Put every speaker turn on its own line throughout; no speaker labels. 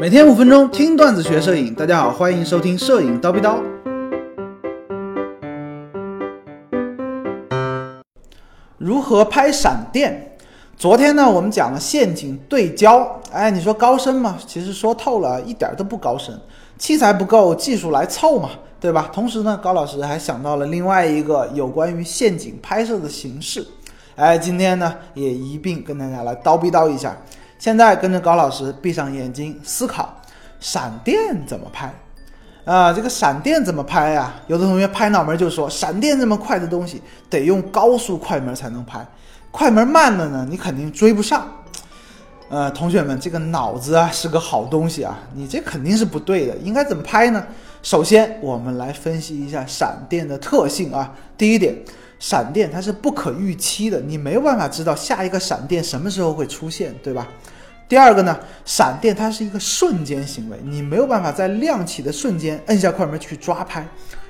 每天五分钟听段子学摄影，大家好，欢迎收听摄影刀逼刀。如何拍闪电？昨天呢，我们讲了陷阱对焦。哎，你说高深吗？其实说透了，一点都不高深。器材不够，技术来凑嘛，对吧？同时呢，高老师还想到了另外一个有关于陷阱拍摄的形式。哎，今天呢，也一并跟大家来叨逼叨一下。现在跟着高老师闭上眼睛思考，闪电怎么拍？啊，这个闪电怎么拍呀？有的同学拍脑门就说，闪电这么快的东西，得用高速快门才能拍，快门慢了呢，你肯定追不上。呃，同学们，这个脑子啊是个好东西啊，你这肯定是不对的。应该怎么拍呢？首先，我们来分析一下闪电的特性啊。第一点，闪电它是不可预期的，你没有办法知道下一个闪电什么时候会出现，对吧？第二个呢，闪电它是一个瞬间行为，你没有办法在亮起的瞬间摁下快门去抓拍，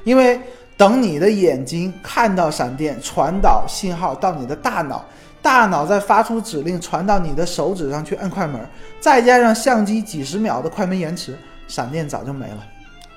因为等你的眼睛看到闪电，传导信号到你的大脑。大脑再发出指令传到你的手指上去摁快门，再加上相机几十秒的快门延迟，闪电早就没了，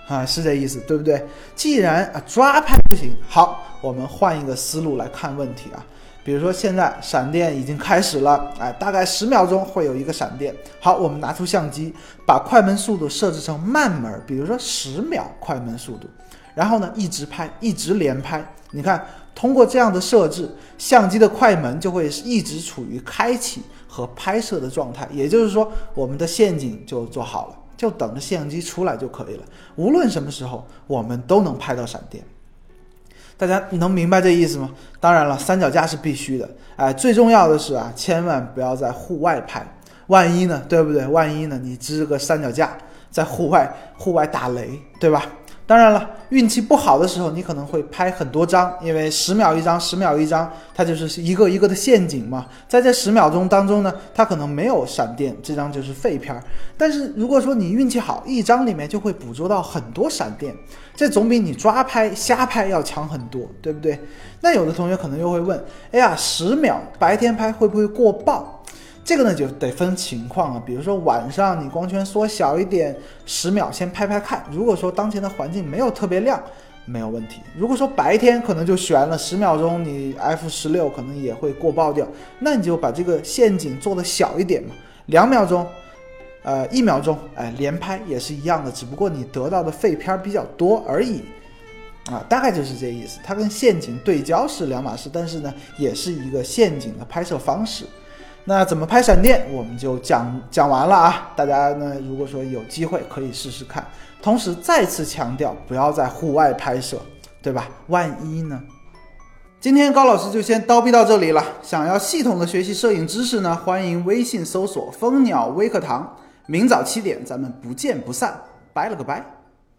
啊，是这意思对不对？既然啊抓拍不行，好，我们换一个思路来看问题啊。比如说现在闪电已经开始了，哎，大概十秒钟会有一个闪电。好，我们拿出相机，把快门速度设置成慢门，比如说十秒快门速度，然后呢一直拍，一直连拍，你看。通过这样的设置，相机的快门就会一直处于开启和拍摄的状态。也就是说，我们的陷阱就做好了，就等着相机出来就可以了。无论什么时候，我们都能拍到闪电。大家能明白这意思吗？当然了，三脚架是必须的。哎，最重要的是啊，千万不要在户外拍，万一呢，对不对？万一呢，你支个三脚架在户外，户外打雷，对吧？当然了，运气不好的时候，你可能会拍很多张，因为十秒一张，十秒一张，它就是一个一个的陷阱嘛。在这十秒钟当中呢，它可能没有闪电，这张就是废片儿。但是如果说你运气好，一张里面就会捕捉到很多闪电，这总比你抓拍瞎拍要强很多，对不对？那有的同学可能又会问，哎呀，十秒白天拍会不会过曝？这个呢就得分情况啊，比如说晚上你光圈缩小一点，十秒先拍拍看。如果说当前的环境没有特别亮，没有问题。如果说白天可能就悬了十秒钟，你 f 十六可能也会过曝掉，那你就把这个陷阱做的小一点嘛，两秒钟，呃一秒钟，哎连拍也是一样的，只不过你得到的废片比较多而已，啊大概就是这意思。它跟陷阱对焦是两码事，但是呢也是一个陷阱的拍摄方式。那怎么拍闪电，我们就讲讲完了啊！大家呢，如果说有机会可以试试看。同时再次强调，不要在户外拍摄，对吧？万一呢？今天高老师就先叨逼到这里了。想要系统的学习摄影知识呢，欢迎微信搜索蜂鸟微课堂。明早七点，咱们不见不散。拜了个拜。